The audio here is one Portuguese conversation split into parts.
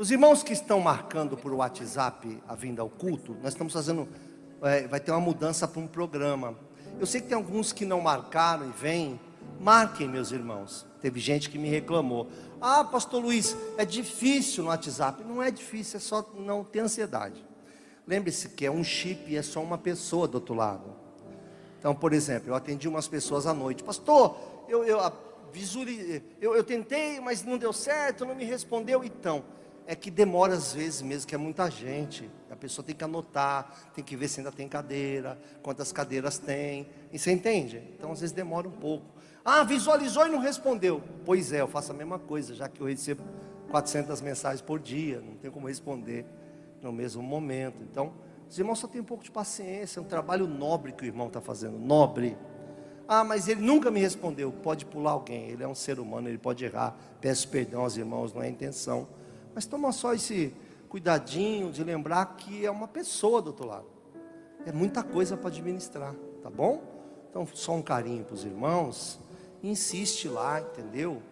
Os irmãos que estão marcando por WhatsApp a vinda ao culto, nós estamos fazendo, é, vai ter uma mudança para um programa. Eu sei que tem alguns que não marcaram e vêm. Marquem, meus irmãos. Teve gente que me reclamou. Ah, pastor Luiz, é difícil no WhatsApp. Não é difícil, é só não ter ansiedade. Lembre-se que é um chip e é só uma pessoa do outro lado. Então, por exemplo, eu atendi umas pessoas à noite. Pastor, eu, eu, eu, eu tentei, mas não deu certo, não me respondeu. Então, é que demora às vezes mesmo, que é muita gente. A pessoa tem que anotar, tem que ver se ainda tem cadeira, quantas cadeiras tem. E você entende? Então às vezes demora um pouco. Ah, visualizou e não respondeu. Pois é, eu faço a mesma coisa, já que eu recebo 400 mensagens por dia, não tem como responder no mesmo momento. Então, os irmãos só têm um pouco de paciência, é um trabalho nobre que o irmão está fazendo, nobre. Ah, mas ele nunca me respondeu. Pode pular alguém, ele é um ser humano, ele pode errar. Peço perdão aos irmãos, não é intenção. Mas toma só esse cuidadinho de lembrar que é uma pessoa do outro lado. É muita coisa para administrar, tá bom? Então, só um carinho para os irmãos. Insiste lá, entendeu?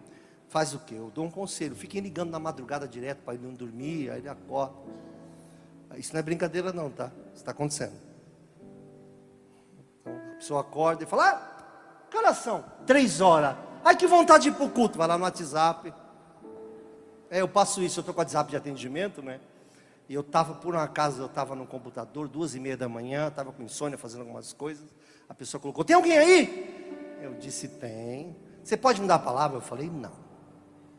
Faz o quê? Eu dou um conselho. Fiquem ligando na madrugada direto para ele não dormir, aí ele acorda. Isso não é brincadeira não, tá? Isso está acontecendo. Então, a pessoa acorda e fala, ah, que são? Três horas. Ai, que vontade de ir para o culto. Vai lá no WhatsApp é, eu passo isso, eu estou com o WhatsApp de atendimento, né? E eu estava, por uma casa, eu estava no computador, duas e meia da manhã, estava com insônia fazendo algumas coisas. A pessoa colocou, tem alguém aí? Eu disse, tem. Você pode me dar a palavra? Eu falei, não.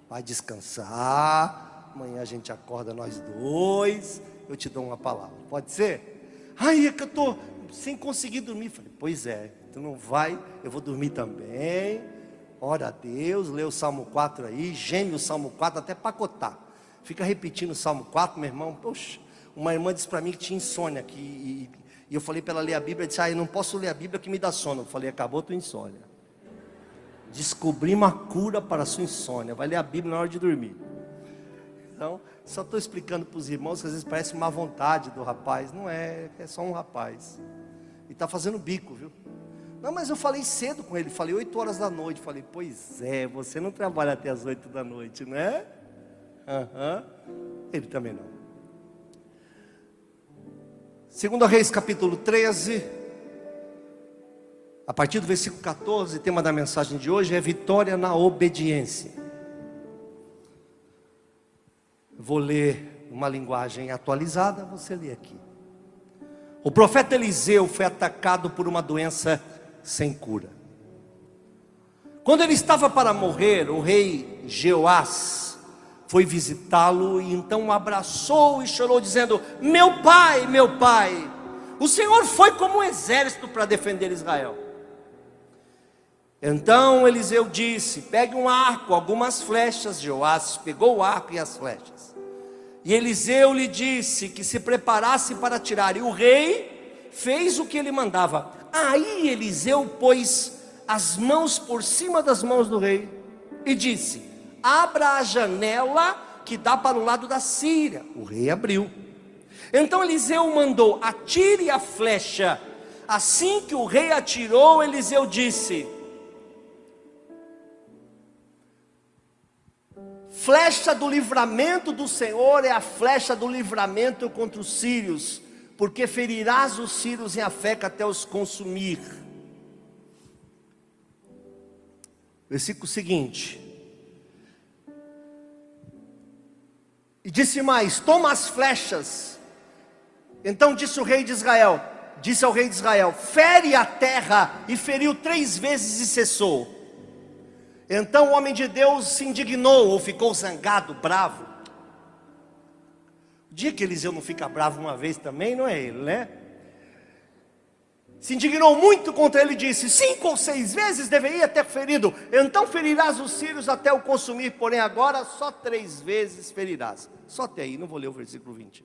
Vai descansar, amanhã a gente acorda nós dois, eu te dou uma palavra. Pode ser? Ai, é que eu estou sem conseguir dormir. Eu falei, pois é, tu não vai, eu vou dormir também ora a Deus, lê o Salmo 4 aí, geme o Salmo 4 até pacotar. Fica repetindo o Salmo 4, meu irmão. Poxa, uma irmã disse para mim que tinha insônia, que, e, e eu falei para ela ler a Bíblia, disse, ah, eu não posso ler a Bíblia que me dá sono. Eu falei, acabou tua insônia. Descobri uma cura para a sua insônia, vai ler a Bíblia na hora de dormir. Então, só estou explicando para os irmãos que às vezes parece má vontade do rapaz, não é, é só um rapaz. E está fazendo bico, viu? Não, mas eu falei cedo com ele, falei 8 horas da noite. Falei, pois é, você não trabalha até as 8 da noite, né? Uhum. Ele também não. Segundo Reis capítulo 13, a partir do versículo 14, o tema da mensagem de hoje é vitória na obediência. Vou ler uma linguagem atualizada, você lê aqui. O profeta Eliseu foi atacado por uma doença sem cura. Quando ele estava para morrer, o rei Jeoás foi visitá-lo e então o abraçou e chorou, dizendo: Meu pai, meu pai, o Senhor foi como um exército para defender Israel. Então Eliseu disse: Pegue um arco, algumas flechas. Joás pegou o arco e as flechas. E Eliseu lhe disse que se preparasse para tirar. E o rei fez o que ele mandava. Aí Eliseu pôs as mãos por cima das mãos do rei e disse: Abra a janela que dá para o lado da Síria. O rei abriu. Então Eliseu mandou: Atire a flecha. Assim que o rei atirou, Eliseu disse: Flecha do livramento do Senhor é a flecha do livramento contra os sírios porque ferirás os sírios em Afeca até os consumir. Versículo seguinte. E disse mais: Toma as flechas Então disse o rei de Israel: Disse ao rei de Israel: Fere a terra, e feriu três vezes e cessou. Então o homem de Deus se indignou ou ficou zangado, bravo. Dia que Eliseu não fica bravo uma vez também, não é ele, né? Se indignou muito contra ele e disse: Cinco ou seis vezes deveria ter ferido, então ferirás os sírios até o consumir, porém agora só três vezes ferirás. Só até aí, não vou ler o versículo 20.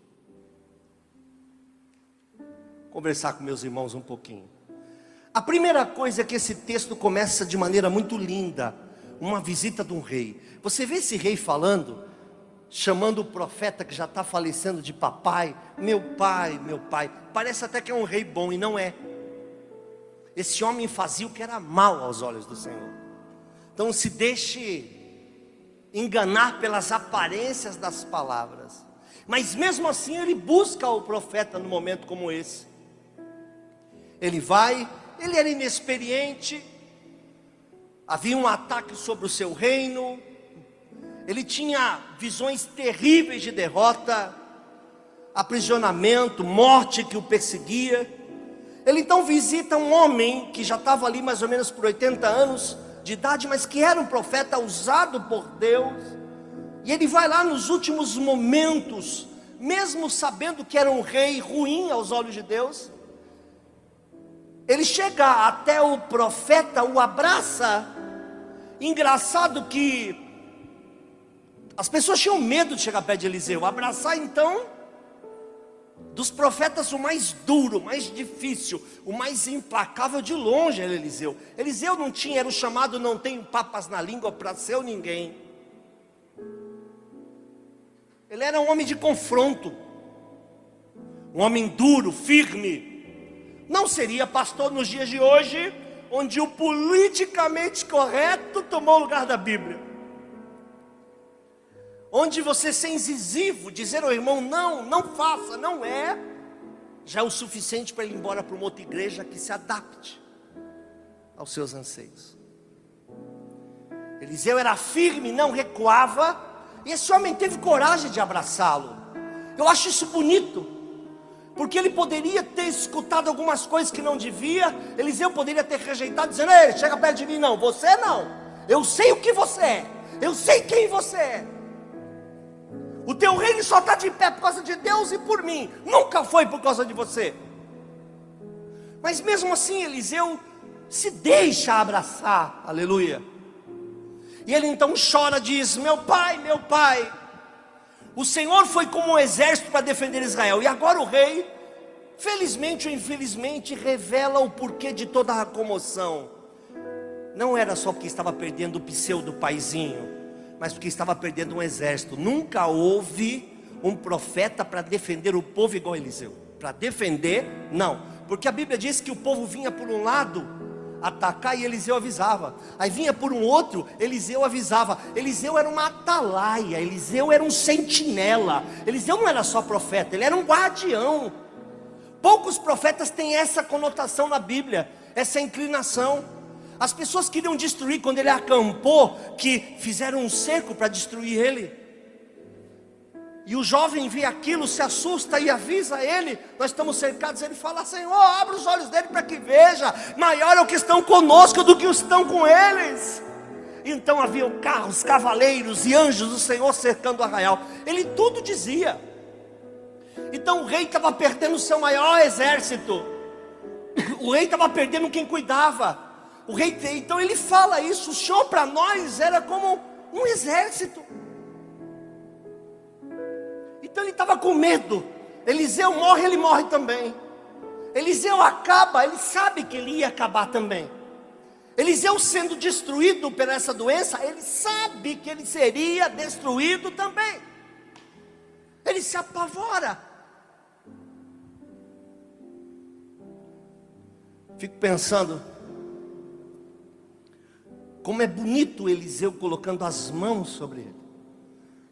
Conversar com meus irmãos um pouquinho. A primeira coisa é que esse texto começa de maneira muito linda uma visita de um rei. Você vê esse rei falando, chamando o profeta que já está falecendo de papai, meu pai, meu pai. Parece até que é um rei bom e não é. Esse homem fazia o que era mal aos olhos do Senhor. Então se deixe enganar pelas aparências das palavras. Mas mesmo assim ele busca o profeta no momento como esse. Ele vai, ele era inexperiente, havia um ataque sobre o seu reino, ele tinha visões terríveis de derrota, aprisionamento, morte que o perseguia. Ele então visita um homem que já estava ali mais ou menos por 80 anos de idade, mas que era um profeta usado por Deus. E ele vai lá nos últimos momentos, mesmo sabendo que era um rei ruim aos olhos de Deus. Ele chega até o profeta, o abraça Engraçado que as pessoas tinham medo de chegar perto de Eliseu, abraçar então dos profetas o mais duro, o mais difícil, o mais implacável de longe era Eliseu. Eliseu não tinha, era o chamado não tenho papas na língua para ser ninguém. Ele era um homem de confronto, um homem duro, firme. Não seria pastor nos dias de hoje, onde o politicamente correto tomou o lugar da Bíblia. Onde você ser incisivo, dizer ao irmão não, não faça, não é, já é o suficiente para ele ir embora para uma outra igreja que se adapte aos seus anseios. Eliseu era firme, não recuava, e esse homem teve coragem de abraçá-lo. Eu acho isso bonito porque ele poderia ter escutado algumas coisas que não devia, Eliseu poderia ter rejeitado, dizendo: Ei, chega perto de mim, não, você não, eu sei o que você é, eu sei quem você é. O teu reino só está de pé por causa de Deus e por mim, nunca foi por causa de você. Mas mesmo assim, Eliseu se deixa abraçar, aleluia. E ele então chora, diz: Meu pai, meu pai, o Senhor foi como um exército para defender Israel. E agora o rei, felizmente ou infelizmente, revela o porquê de toda a comoção. Não era só porque estava perdendo o pseudo paizinho, mas porque estava perdendo um exército. Nunca houve um profeta para defender o povo igual Eliseu. Para defender, não. Porque a Bíblia diz que o povo vinha por um lado atacar e Eliseu avisava. Aí vinha por um outro, Eliseu avisava. Eliseu era uma atalaia, Eliseu era um sentinela. Eliseu não era só profeta, ele era um guardião. Poucos profetas têm essa conotação na Bíblia, essa inclinação. As pessoas queriam destruir quando ele acampou, que fizeram um cerco para destruir ele. E o jovem vê aquilo, se assusta e avisa ele. Nós estamos cercados. Ele fala: Senhor, abre os olhos dele para que veja. Maior é o que estão conosco do que os estão com eles. Então havia carros, cavaleiros e anjos do Senhor cercando o arraial. Ele tudo dizia. Então o rei estava perdendo o seu maior exército. O rei estava perdendo quem cuidava. O rei, então ele fala isso. O Senhor para nós era como um exército. Então ele estava com medo. Eliseu morre, ele morre também. Eliseu acaba, ele sabe que ele ia acabar também. Eliseu sendo destruído por essa doença, ele sabe que ele seria destruído também. Ele se apavora. Fico pensando, como é bonito Eliseu colocando as mãos sobre ele.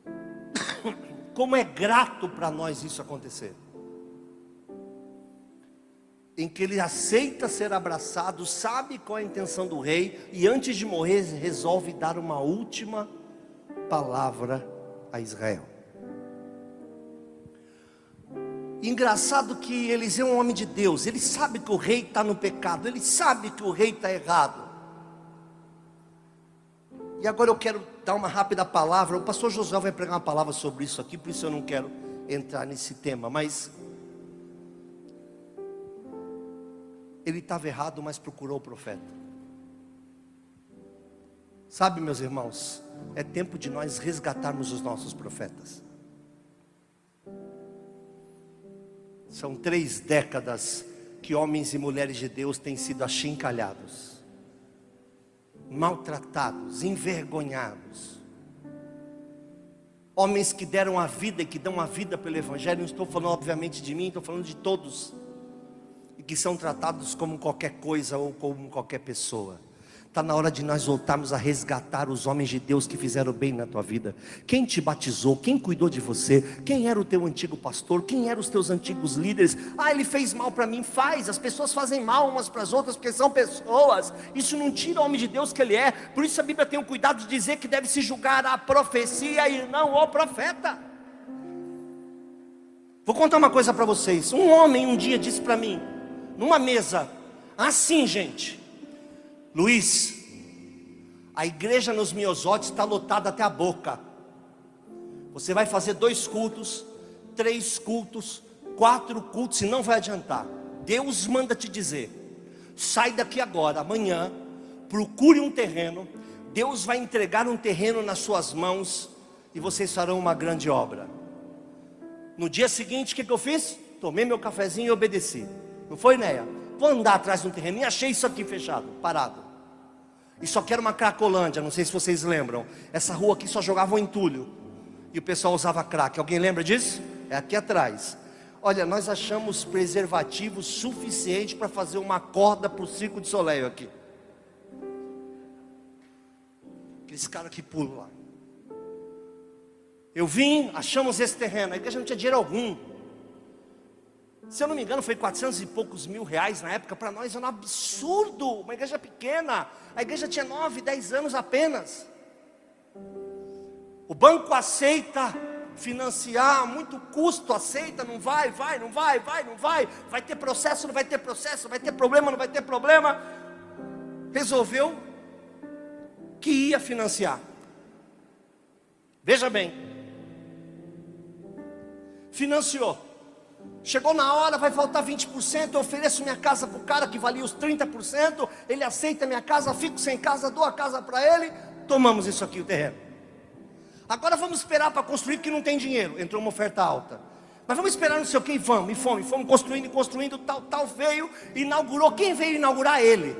Como é grato para nós isso acontecer. Em que ele aceita ser abraçado, sabe qual é a intenção do rei, e antes de morrer, resolve dar uma última palavra a Israel. Engraçado que Eliseu é um homem de Deus, ele sabe que o rei está no pecado, ele sabe que o rei está errado. E agora eu quero dar uma rápida palavra. O pastor Josué vai pregar uma palavra sobre isso aqui, por isso eu não quero entrar nesse tema, mas ele estava errado, mas procurou o profeta. Sabe, meus irmãos, é tempo de nós resgatarmos os nossos profetas. São três décadas que homens e mulheres de Deus têm sido achincalhados, maltratados, envergonhados. Homens que deram a vida e que dão a vida pelo Evangelho, não estou falando obviamente de mim, estou falando de todos, e que são tratados como qualquer coisa ou como qualquer pessoa. Está na hora de nós voltarmos a resgatar os homens de Deus que fizeram bem na tua vida. Quem te batizou? Quem cuidou de você? Quem era o teu antigo pastor? Quem eram os teus antigos líderes? Ah, ele fez mal para mim. Faz. As pessoas fazem mal umas para as outras porque são pessoas. Isso não tira o homem de Deus que ele é. Por isso a Bíblia tem o cuidado de dizer que deve se julgar a profecia e não o profeta. Vou contar uma coisa para vocês. Um homem um dia disse para mim, numa mesa, assim, gente. Luiz, a igreja nos Miosotes está lotada até a boca. Você vai fazer dois cultos, três cultos, quatro cultos e não vai adiantar. Deus manda te dizer: sai daqui agora, amanhã, procure um terreno. Deus vai entregar um terreno nas suas mãos e vocês farão uma grande obra. No dia seguinte, o que, que eu fiz? Tomei meu cafezinho e obedeci. Não foi, Neia? Vou andar atrás de um terreno e achei isso aqui fechado, parado. E só que era uma Cracolândia, não sei se vocês lembram. Essa rua aqui só jogava entulho. E o pessoal usava crack. Alguém lembra disso? É aqui atrás. Olha, nós achamos preservativo suficiente para fazer uma corda para o circo de soleil aqui. Aqueles caras que pulam lá. Eu vim, achamos esse terreno. A igreja não tinha dinheiro algum. Se eu não me engano, foi 400 e poucos mil reais na época. Para nós era um absurdo. Uma igreja pequena. A igreja tinha 9, 10 anos apenas. O banco aceita financiar, muito custo, aceita, não vai, vai, não vai, vai, não vai. Vai ter processo, não vai ter processo, vai ter problema, não vai ter problema. Resolveu que ia financiar. Veja bem. Financiou. Chegou na hora, vai faltar 20%. Eu ofereço minha casa para o cara que valia os 30%. Ele aceita minha casa, fico sem casa, dou a casa para ele. Tomamos isso aqui, o terreno. Agora vamos esperar para construir, que não tem dinheiro. Entrou uma oferta alta. Mas vamos esperar não sei o que e vamos, e fomos, e fomos construindo e construindo, tal, tal veio, inaugurou. Quem veio inaugurar ele?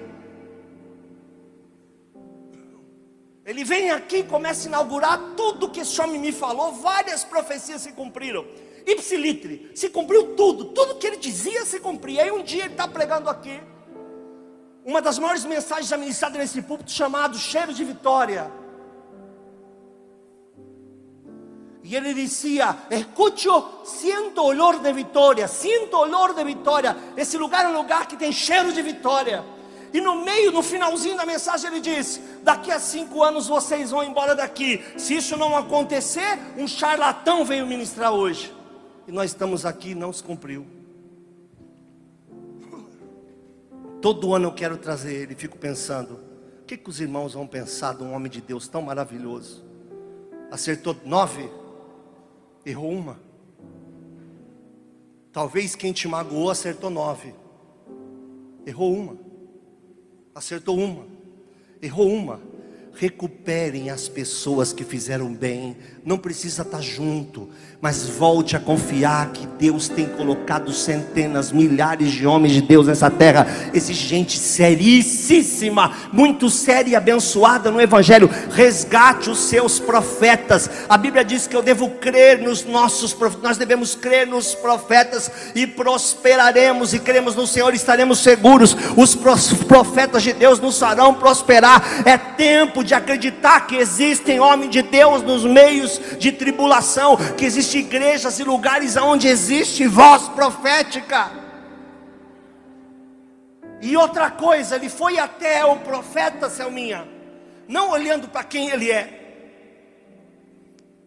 Ele vem aqui começa a inaugurar tudo que esse homem me falou, várias profecias se cumpriram ipsilitre, se cumpriu tudo, tudo que ele dizia se cumpria. Aí um dia ele está pregando aqui, uma das maiores mensagens administradas nesse púlpito, chamado Cheiro de Vitória. E ele dizia: Escucho, sinto olor de vitória, sinto olor de vitória. Esse lugar é um lugar que tem cheiro de vitória. E no meio, no finalzinho da mensagem, ele diz: Daqui a cinco anos vocês vão embora daqui. Se isso não acontecer, um charlatão veio ministrar hoje e nós estamos aqui e não se cumpriu. Todo ano eu quero trazer ele, fico pensando, o que, que os irmãos vão pensar de um homem de Deus tão maravilhoso? Acertou nove, errou uma. Talvez quem te magoou acertou nove, errou uma, acertou uma, errou uma recuperem as pessoas que fizeram bem. Não precisa estar junto, mas volte a confiar que Deus tem colocado centenas, milhares de homens de Deus nessa terra. Existe gente seríssima, muito séria e abençoada no Evangelho. Resgate os seus profetas. A Bíblia diz que eu devo crer nos nossos profetas. Nós devemos crer nos profetas e prosperaremos. E cremos no Senhor, estaremos seguros. Os profetas de Deus nos farão prosperar. É tempo de acreditar que existem homens de Deus nos meios de tribulação, que existem igrejas e lugares onde existe voz profética. E outra coisa, ele foi até o profeta Selminha, não olhando para quem ele é.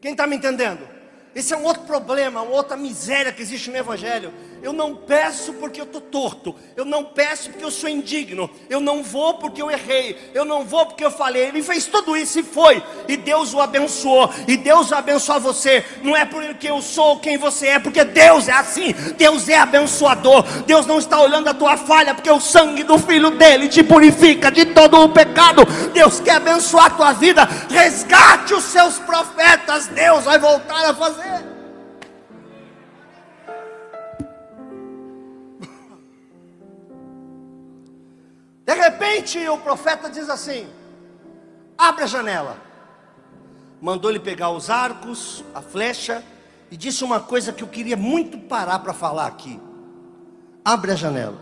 Quem está me entendendo? Esse é um outro problema, uma outra miséria que existe no Evangelho. Eu não peço porque eu estou torto, eu não peço porque eu sou indigno, eu não vou porque eu errei, eu não vou porque eu falei. Ele fez tudo isso e foi, e Deus o abençoou, e Deus abençoa você. Não é porque eu sou quem você é, porque Deus é assim, Deus é abençoador. Deus não está olhando a tua falha, porque o sangue do filho dele te purifica de todo o pecado. Deus quer abençoar a tua vida, resgate os seus profetas, Deus vai voltar a fazer. De repente o profeta diz assim: abre a janela. Mandou ele pegar os arcos, a flecha, e disse uma coisa que eu queria muito parar para falar aqui. Abre a janela.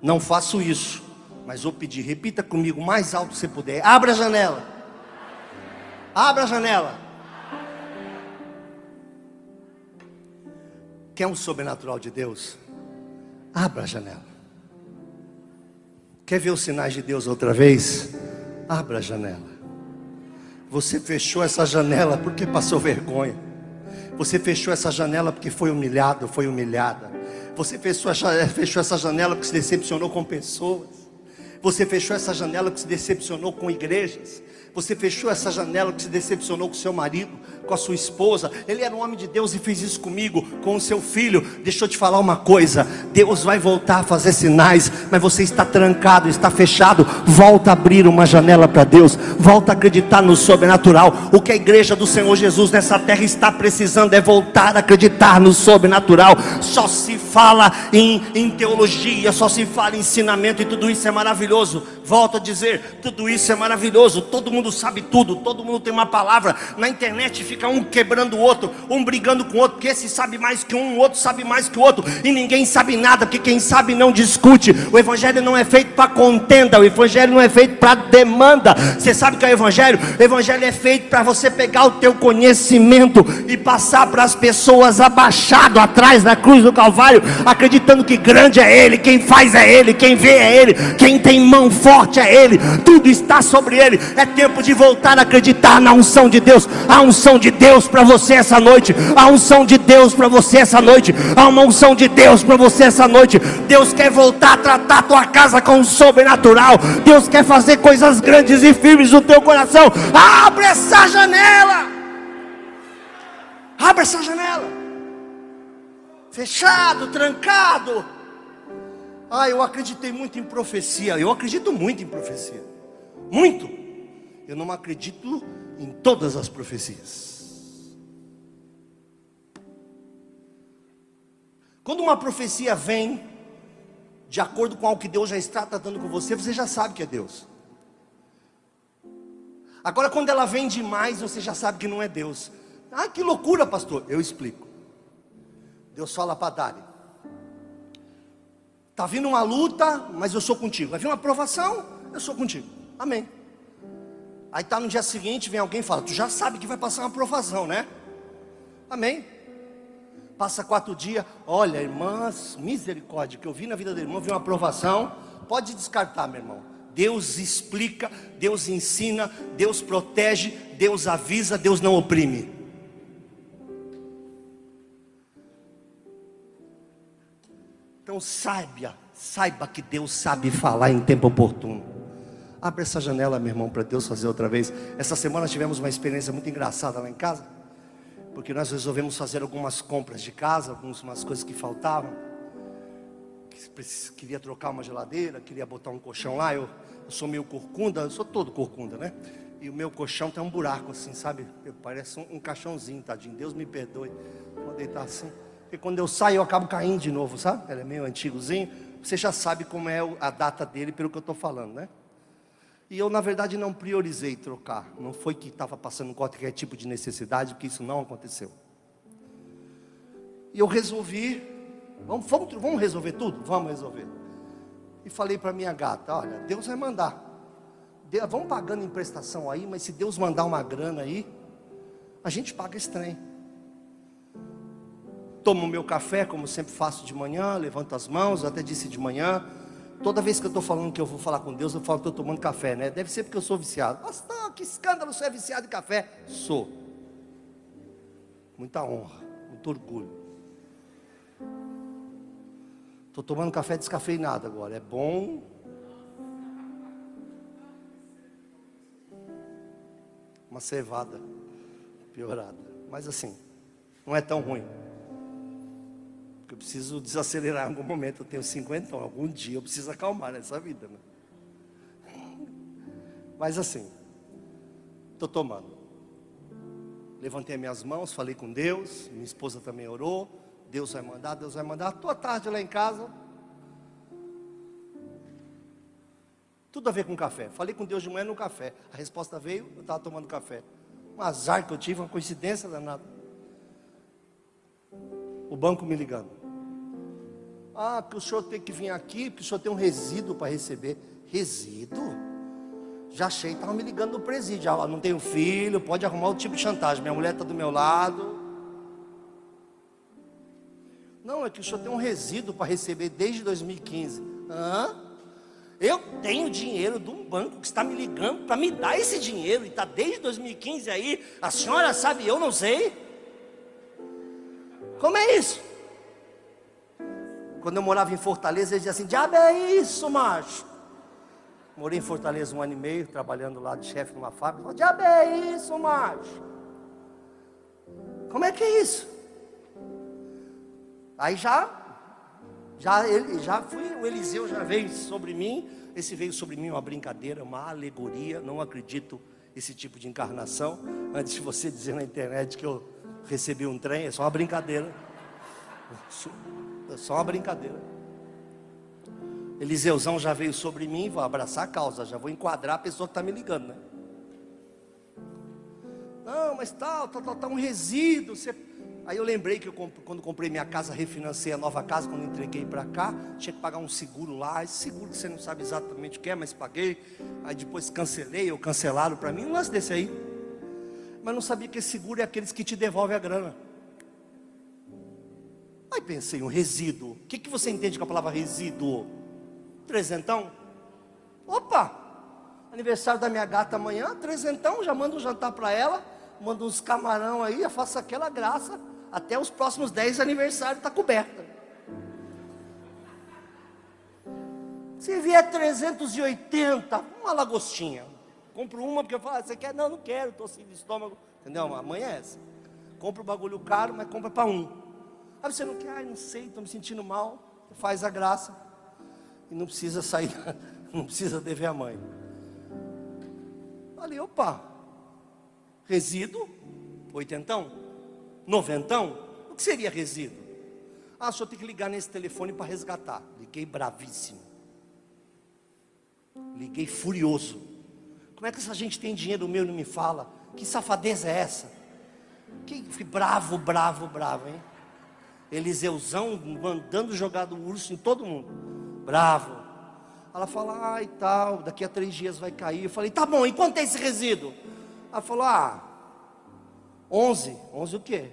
Não faço isso, mas vou pedir, repita comigo mais alto você puder. Abra a janela. Abra a janela. Quer um sobrenatural de Deus? Abra a janela. Quer ver os sinais de Deus outra vez? Abra a janela. Você fechou essa janela porque passou vergonha. Você fechou essa janela porque foi humilhado, foi humilhada. Você fechou essa janela porque se decepcionou com pessoas. Você fechou essa janela porque se decepcionou com igrejas. Você fechou essa janela que se decepcionou com seu marido, com a sua esposa. Ele era um homem de Deus e fez isso comigo, com o seu filho. Deixa eu te falar uma coisa: Deus vai voltar a fazer sinais, mas você está trancado, está fechado. Volta a abrir uma janela para Deus, volta a acreditar no sobrenatural. O que a igreja do Senhor Jesus nessa terra está precisando é voltar a acreditar no sobrenatural. Só se fala em, em teologia, só se fala em ensinamento e tudo isso é maravilhoso. Volto a dizer: tudo isso é maravilhoso. Todo mundo mundo sabe tudo, todo mundo tem uma palavra. Na internet fica um quebrando o outro, um brigando com o outro, porque esse sabe mais que um, o outro sabe mais que o outro, e ninguém sabe nada, porque quem sabe não discute. O evangelho não é feito para contenda, o evangelho não é feito para demanda. Você sabe que é o evangelho? O evangelho é feito para você pegar o teu conhecimento e passar para as pessoas abaixado atrás da cruz do Calvário, acreditando que grande é ele, quem faz é ele, quem vê é ele, quem tem mão forte é ele, tudo está sobre ele. É tempo tempo de voltar a acreditar na unção de Deus. A unção de Deus para você essa noite. A unção de Deus para você essa noite. Há uma unção de Deus para você essa noite. Deus quer voltar a tratar a tua casa com o sobrenatural. Deus quer fazer coisas grandes e firmes no teu coração. Abre essa janela. Abre essa janela. Fechado, trancado. Ah, eu acreditei muito em profecia. Eu acredito muito em profecia. Muito eu não acredito em todas as profecias. Quando uma profecia vem de acordo com o que Deus já está tratando com você, você já sabe que é Deus. Agora, quando ela vem demais, você já sabe que não é Deus. Ah, que loucura, pastor. Eu explico. Deus fala para Dari: Está vindo uma luta, mas eu sou contigo. Vai vir uma aprovação, eu sou contigo. Amém. Aí tá no dia seguinte, vem alguém e fala: Tu já sabe que vai passar uma provação, né? Amém. Passa quatro dias, olha, irmãs, misericórdia, que eu vi na vida da irmã, vi uma aprovação. Pode descartar, meu irmão. Deus explica, Deus ensina, Deus protege, Deus avisa, Deus não oprime. Então saiba, saiba que Deus sabe falar em tempo oportuno. Abre essa janela, meu irmão, para Deus fazer outra vez. Essa semana tivemos uma experiência muito engraçada lá em casa, porque nós resolvemos fazer algumas compras de casa, algumas coisas que faltavam. Queria trocar uma geladeira, queria botar um colchão lá. Eu, eu sou meio corcunda, eu sou todo corcunda, né? E o meu colchão tem um buraco assim, sabe? Parece um, um caixãozinho, tadinho. Deus me perdoe. Vou deitar assim. E quando eu saio, eu acabo caindo de novo, sabe? Ele é meio antigozinho. Você já sabe como é a data dele pelo que eu estou falando, né? E eu, na verdade, não priorizei trocar. Não foi que estava passando qualquer tipo de necessidade, porque isso não aconteceu. E eu resolvi, vamos, vamos, vamos resolver tudo? Vamos resolver. E falei para minha gata: olha, Deus vai mandar. Vamos pagando em prestação aí, mas se Deus mandar uma grana aí, a gente paga esse trem. Tomo meu café, como sempre faço de manhã, levanto as mãos, até disse de manhã, Toda vez que eu estou falando que eu vou falar com Deus, eu falo que estou tomando café, né? Deve ser porque eu sou viciado. Pastor, que escândalo, você é viciado em café? Sou. muita honra, muito orgulho. Estou tomando café descafeinado agora. É bom. Uma cevada piorada. Mas assim, não é tão ruim. Porque eu preciso desacelerar em algum momento. Eu tenho 50 anos. Algum dia eu preciso acalmar nessa vida. Né? Mas assim, estou tomando. Levantei minhas mãos, falei com Deus. Minha esposa também orou. Deus vai mandar, Deus vai mandar. Estou à tarde lá em casa. Tudo a ver com café. Falei com Deus de manhã no café. A resposta veio, eu estava tomando café. Um azar que eu tive, uma coincidência danada. O banco me ligando. Ah, que o senhor tem que vir aqui, porque o senhor tem um resíduo para receber. Resíduo? Já achei, estava me ligando no presídio. Ah, não tenho filho, pode arrumar outro tipo de chantagem. Minha mulher está do meu lado. Não, é que o senhor tem um resíduo para receber desde 2015. Hã? Eu tenho dinheiro de um banco que está me ligando para me dar esse dinheiro e está desde 2015 aí. A senhora sabe, eu não sei. Como é isso? Quando eu morava em Fortaleza, ele dizia assim: Diabo é isso, macho. Morei em Fortaleza um ano e meio, trabalhando lá de chefe numa fábrica. Diabo é isso, macho. Como é que é isso? Aí já, já, ele, já fui, o Eliseu já veio sobre mim. Esse veio sobre mim uma brincadeira, uma alegoria. Não acredito esse tipo de encarnação. Antes de você dizer na internet que eu recebi um trem, é só uma brincadeira. É só uma brincadeira. Eliseuzão já veio sobre mim, vou abraçar a causa, já vou enquadrar a pessoa que está me ligando, né? Não, mas tal, tal, tal, tal, um resíduo. Você Aí eu lembrei que eu, quando comprei minha casa, refinancei a nova casa, quando entreguei para cá, tinha que pagar um seguro lá, esse seguro que você não sabe exatamente o que é, mas paguei. Aí depois cancelei, ou cancelaram para mim, um lance desse aí. Mas não sabia que esse seguro é aqueles que te devolvem a grana. Aí pensei, um resíduo. O que, que você entende com a palavra resíduo? Trezentão? Opa! Aniversário da minha gata amanhã, trezentão, já mando um jantar para ela, mando uns camarão aí, eu faço aquela graça até os próximos 10 aniversários está coberta. Se vier 380, uma lagostinha. Compro uma porque eu falo, ah, você quer? Não, não quero, estou sem estômago. Entendeu? Amanhã é essa. Compra o bagulho caro, mas compra para um. Aí você não quer, ai, não sei, estou me sentindo mal. Faz a graça. E não precisa sair, não precisa dever a mãe. Falei, opa, resíduo, oitentão, noventão, o que seria resíduo? Ah, senhor tem que ligar nesse telefone para resgatar. Liguei bravíssimo. Liguei furioso. Como é que essa gente tem dinheiro meu e não me fala? Que safadeza é essa? Que bravo, bravo, bravo, hein? Eliseuzão mandando jogar do urso em todo mundo. Bravo. Ela fala, ah, e tal, daqui a três dias vai cair. Eu falei, tá bom, e quanto é esse resíduo? Ela falou, ah, onze. Onze o quê?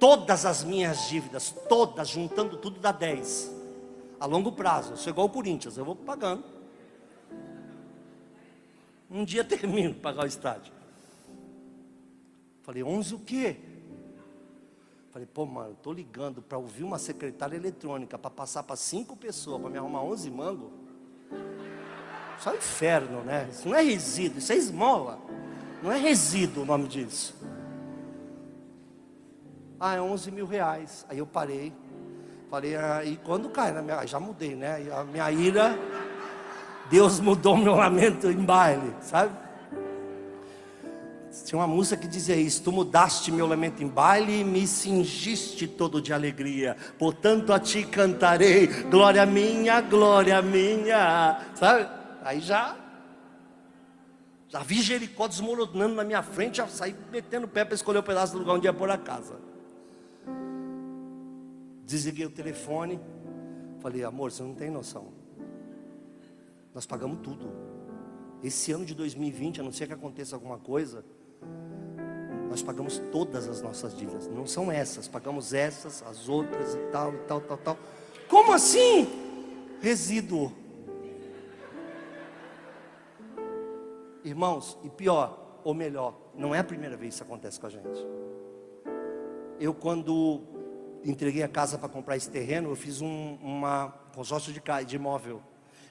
todas as minhas dívidas, todas, juntando tudo dá 10. A longo prazo, eu sou igual o Corinthians, eu vou pagando. Um dia termino de pagar o estádio. Falei, 11 o quê? Falei, pô, mano, tô ligando para ouvir uma secretária eletrônica para passar para cinco pessoas, para me arrumar 11 mango. Só inferno, né? Isso não é resíduo, isso é esmola. Não é resíduo o nome disso. Ah, é 11 mil reais. Aí eu parei. Falei, ah, e quando cai na minha. Já mudei, né? A minha ira. Deus mudou meu lamento em baile, sabe? Tinha uma música que dizia isso: Tu mudaste meu lamento em baile e me cingiste todo de alegria. Portanto a ti cantarei, glória minha, glória minha. Sabe? Aí já. Já vi Jericó desmoronando na minha frente, já saí metendo o pé para escolher o pedaço do lugar onde ia pôr a casa. Desliguei o telefone. Falei, amor, você não tem noção. Nós pagamos tudo. Esse ano de 2020, a não ser que aconteça alguma coisa, nós pagamos todas as nossas dívidas. Não são essas, pagamos essas, as outras e tal, e tal, tal, tal. Como assim? Resíduo. Irmãos, e pior, ou melhor, não é a primeira vez que isso acontece com a gente. Eu, quando entreguei a casa para comprar esse terreno, eu fiz um uma consórcio de, de imóvel.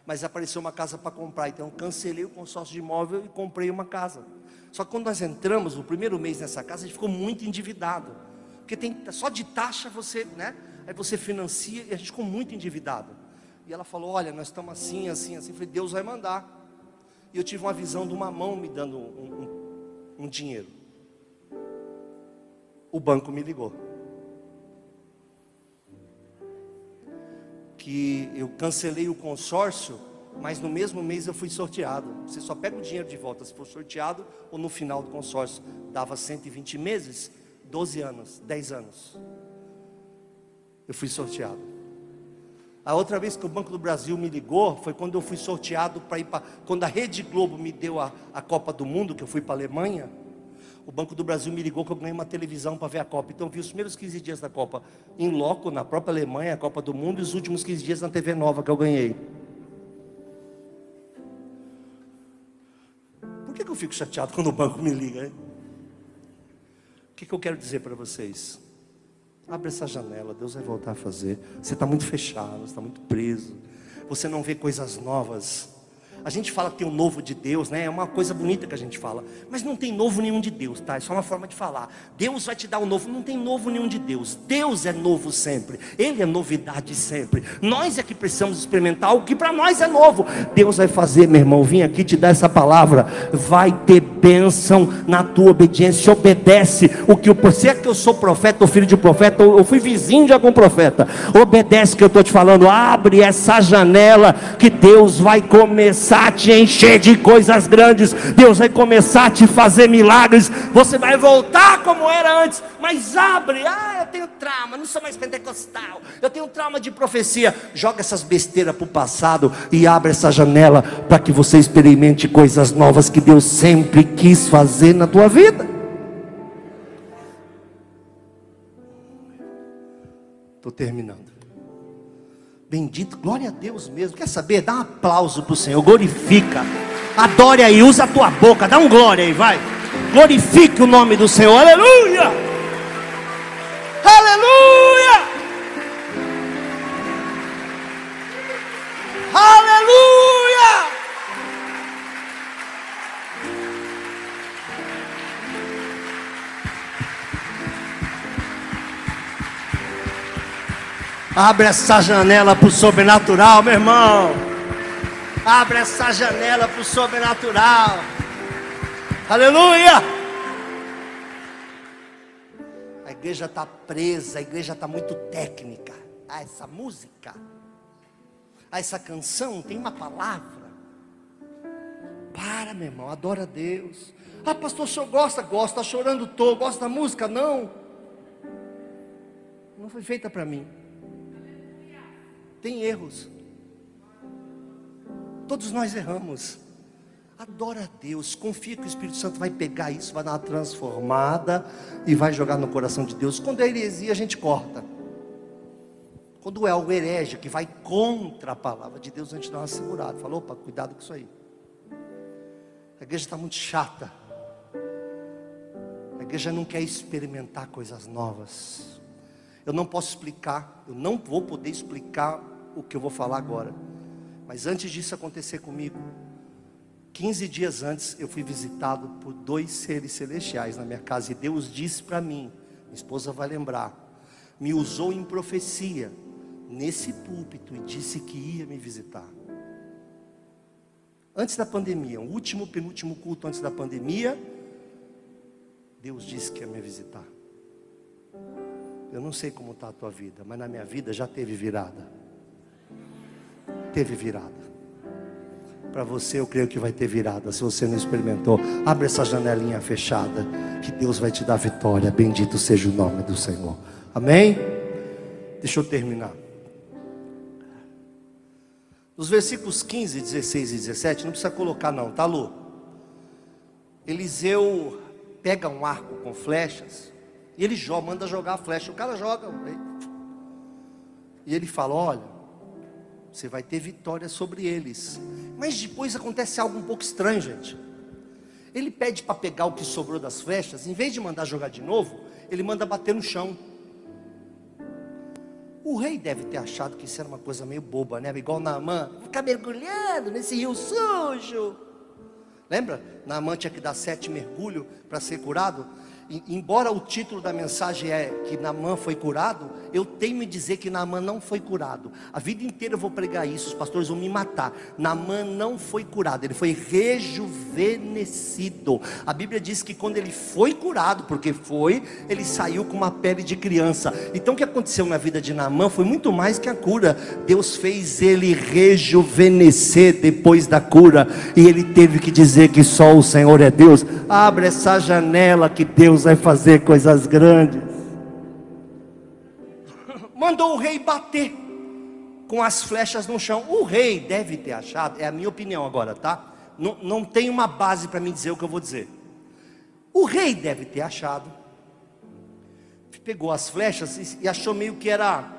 Mas apareceu uma casa para comprar, então cancelei o consórcio de imóvel e comprei uma casa. Só que quando nós entramos no primeiro mês nessa casa, a gente ficou muito endividado. Porque tem só de taxa você, né? Aí você financia e a gente ficou muito endividado. E ela falou: Olha, nós estamos assim, assim, assim. Eu falei: Deus vai mandar. E eu tive uma visão de uma mão me dando um, um, um dinheiro. O banco me ligou. Que eu cancelei o consórcio, mas no mesmo mês eu fui sorteado. Você só pega o dinheiro de volta se for sorteado ou no final do consórcio. Dava 120 meses, 12 anos, 10 anos. Eu fui sorteado. A outra vez que o Banco do Brasil me ligou foi quando eu fui sorteado para ir para. Quando a Rede Globo me deu a, a Copa do Mundo, que eu fui para a Alemanha. O Banco do Brasil me ligou que eu ganhei uma televisão para ver a Copa. Então eu vi os primeiros 15 dias da Copa em loco, na própria Alemanha, a Copa do Mundo, e os últimos 15 dias na TV Nova que eu ganhei. Por que, que eu fico chateado quando o banco me liga? Hein? O que, que eu quero dizer para vocês? Abre essa janela, Deus vai voltar a fazer. Você está muito fechado, você está muito preso. Você não vê coisas novas. A gente fala tem o novo de Deus, né? É uma coisa bonita que a gente fala. Mas não tem novo nenhum de Deus, tá? É só uma forma de falar. Deus vai te dar o novo. Não tem novo nenhum de Deus. Deus é novo sempre. Ele é novidade sempre. Nós é que precisamos experimentar o que para nós é novo. Deus vai fazer, meu irmão. Vim aqui te dar essa palavra. Vai ter bênção na tua obediência. Obedece o que eu. Você é que eu sou profeta ou filho de profeta, ou fui vizinho de algum profeta. Obedece o que eu estou te falando. Abre essa janela que Deus vai começar começar a te encher de coisas grandes, Deus vai começar a te fazer milagres, você vai voltar como era antes, mas abre, ah, eu tenho trauma, não sou mais pentecostal, eu tenho trauma de profecia, joga essas besteiras para o passado e abre essa janela para que você experimente coisas novas que Deus sempre quis fazer na tua vida. Estou terminando. Bendito, glória a Deus mesmo. Quer saber? Dá um aplauso para o Senhor, glorifica. Adore aí, usa a tua boca, dá um glória aí, vai. Glorifique o nome do Senhor, aleluia. Aleluia. Aleluia. Abre essa janela para o sobrenatural, meu irmão. Abre essa janela para o sobrenatural. Aleluia! A igreja está presa, a igreja está muito técnica. Ah, essa música, ah, essa canção tem uma palavra. Para, meu irmão, adora a Deus. Ah, pastor, o senhor gosta? Gosta, está chorando, estou. Gosta da música? Não. Não foi feita para mim tem erros. Todos nós erramos. Adora a Deus, confia que o Espírito Santo vai pegar isso, vai dar uma transformada e vai jogar no coração de Deus. Quando é heresia, a gente corta. Quando é o herege que vai contra a palavra de Deus, a gente dá uma segurada. Falou, opa, cuidado com isso aí. A igreja está muito chata. A igreja não quer experimentar coisas novas. Eu não posso explicar, eu não vou poder explicar o que eu vou falar agora. Mas antes disso acontecer comigo, 15 dias antes eu fui visitado por dois seres celestiais na minha casa e Deus disse para mim, minha esposa vai lembrar, me usou em profecia nesse púlpito e disse que ia me visitar. Antes da pandemia, o último penúltimo culto antes da pandemia, Deus disse que ia me visitar. Eu não sei como está a tua vida, mas na minha vida já teve virada. Teve virada. Para você, eu creio que vai ter virada. Se você não experimentou, abre essa janelinha fechada, que Deus vai te dar vitória. Bendito seja o nome do Senhor. Amém? Deixa eu terminar. Nos versículos 15, 16 e 17, não precisa colocar, não, tá, Lu? Eliseu pega um arco com flechas e ele joga, manda jogar a flecha. O cara joga. E ele fala: Olha, você vai ter vitória sobre eles. Mas depois acontece algo um pouco estranho, gente. Ele pede para pegar o que sobrou das flechas, em vez de mandar jogar de novo, ele manda bater no chão. O rei deve ter achado que isso era uma coisa meio boba, né? Igual Naamã, ficar mergulhando nesse rio sujo. Lembra? Naamã tinha que dar sete mergulhos para ser curado embora o título da mensagem é que Naamã foi curado, eu tenho em dizer que Naamã não foi curado. A vida inteira eu vou pregar isso, os pastores vão me matar. Naamã não foi curado, ele foi rejuvenescido. A Bíblia diz que quando ele foi curado, porque foi, ele saiu com uma pele de criança. Então o que aconteceu na vida de Naamã foi muito mais que a cura. Deus fez ele rejuvenescer depois da cura, e ele teve que dizer que só o Senhor é Deus. Abre essa janela que Deus Deus vai fazer coisas grandes. Mandou o rei bater com as flechas no chão. O rei deve ter achado, é a minha opinião agora, tá? Não, não tem uma base para me dizer o que eu vou dizer. O rei deve ter achado, pegou as flechas e achou meio que era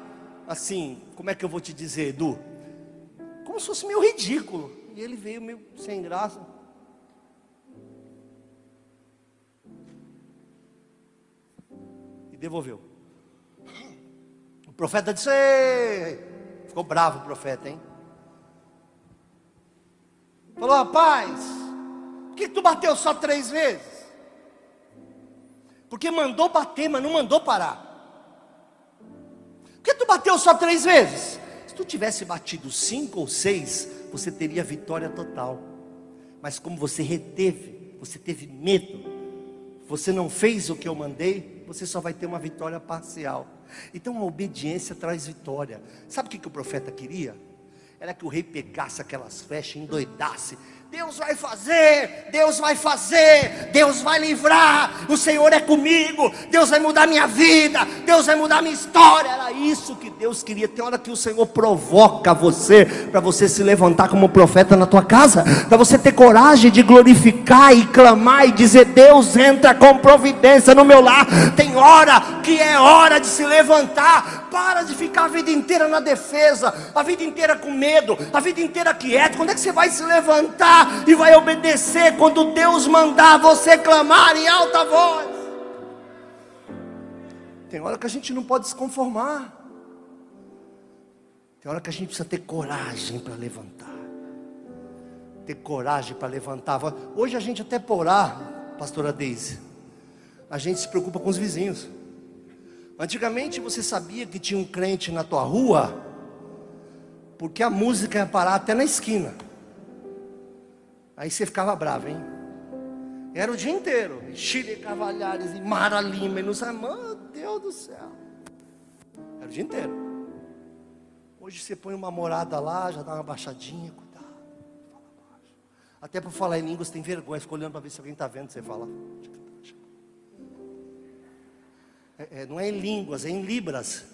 assim, como é que eu vou te dizer, Edu? Como se fosse meio ridículo. E ele veio meio sem graça. Devolveu. O profeta disse: Ei! ficou bravo o profeta, hein? Falou, rapaz, por que tu bateu só três vezes? Porque mandou bater, mas não mandou parar. Por que tu bateu só três vezes? Se tu tivesse batido cinco ou seis, você teria vitória total. Mas como você reteve, você teve medo, você não fez o que eu mandei, você só vai ter uma vitória parcial. Então a obediência traz vitória. Sabe o que, que o profeta queria? Era que o rei pegasse aquelas flechas, endoidasse Deus vai fazer, Deus vai fazer, Deus vai livrar, o Senhor é comigo, Deus vai mudar minha vida, Deus vai mudar minha história. Era isso que Deus queria. Tem hora que o Senhor provoca você para você se levantar como profeta na tua casa, para você ter coragem de glorificar e clamar e dizer: Deus entra com providência no meu lar. Tem hora que é hora de se levantar. Para de ficar a vida inteira na defesa, a vida inteira com medo, a vida inteira quieto. Quando é que você vai se levantar? e vai obedecer quando Deus mandar você clamar em alta voz. Tem hora que a gente não pode se conformar. Tem hora que a gente precisa ter coragem para levantar. Ter coragem para levantar. Hoje a gente até por orar, pastora Deise, a gente se preocupa com os vizinhos. Antigamente você sabia que tinha um crente na tua rua, porque a música ia parar até na esquina. Aí você ficava bravo, hein? Era o dia inteiro. Chile Cavalhares e Mara Lima e não sabe, meu Deus do céu. Era o dia inteiro. Hoje você põe uma morada lá, já dá uma baixadinha, cuidado. Até para falar em línguas tem vergonha, fica olhando para ver se alguém está vendo, você fala. É, é, não é em línguas, é em libras.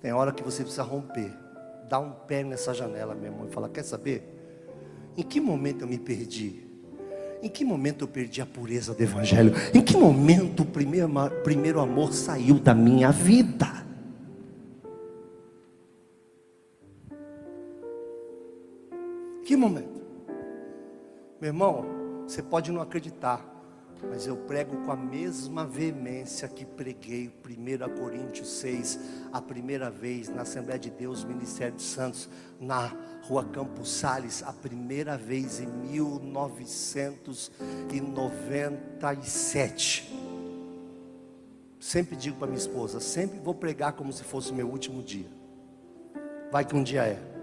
Tem hora que você precisa romper, dar um pé nessa janela, meu irmão, e falar: Quer saber? Em que momento eu me perdi? Em que momento eu perdi a pureza do Evangelho? Em que momento o primeiro, primeiro amor saiu da minha vida? Meu irmão, você pode não acreditar, mas eu prego com a mesma veemência que preguei 1 Coríntios 6, a primeira vez na Assembleia de Deus, Ministério de Santos, na rua Campos Sales, a primeira vez em 1997. Sempre digo para minha esposa, sempre vou pregar como se fosse o meu último dia. Vai que um dia é.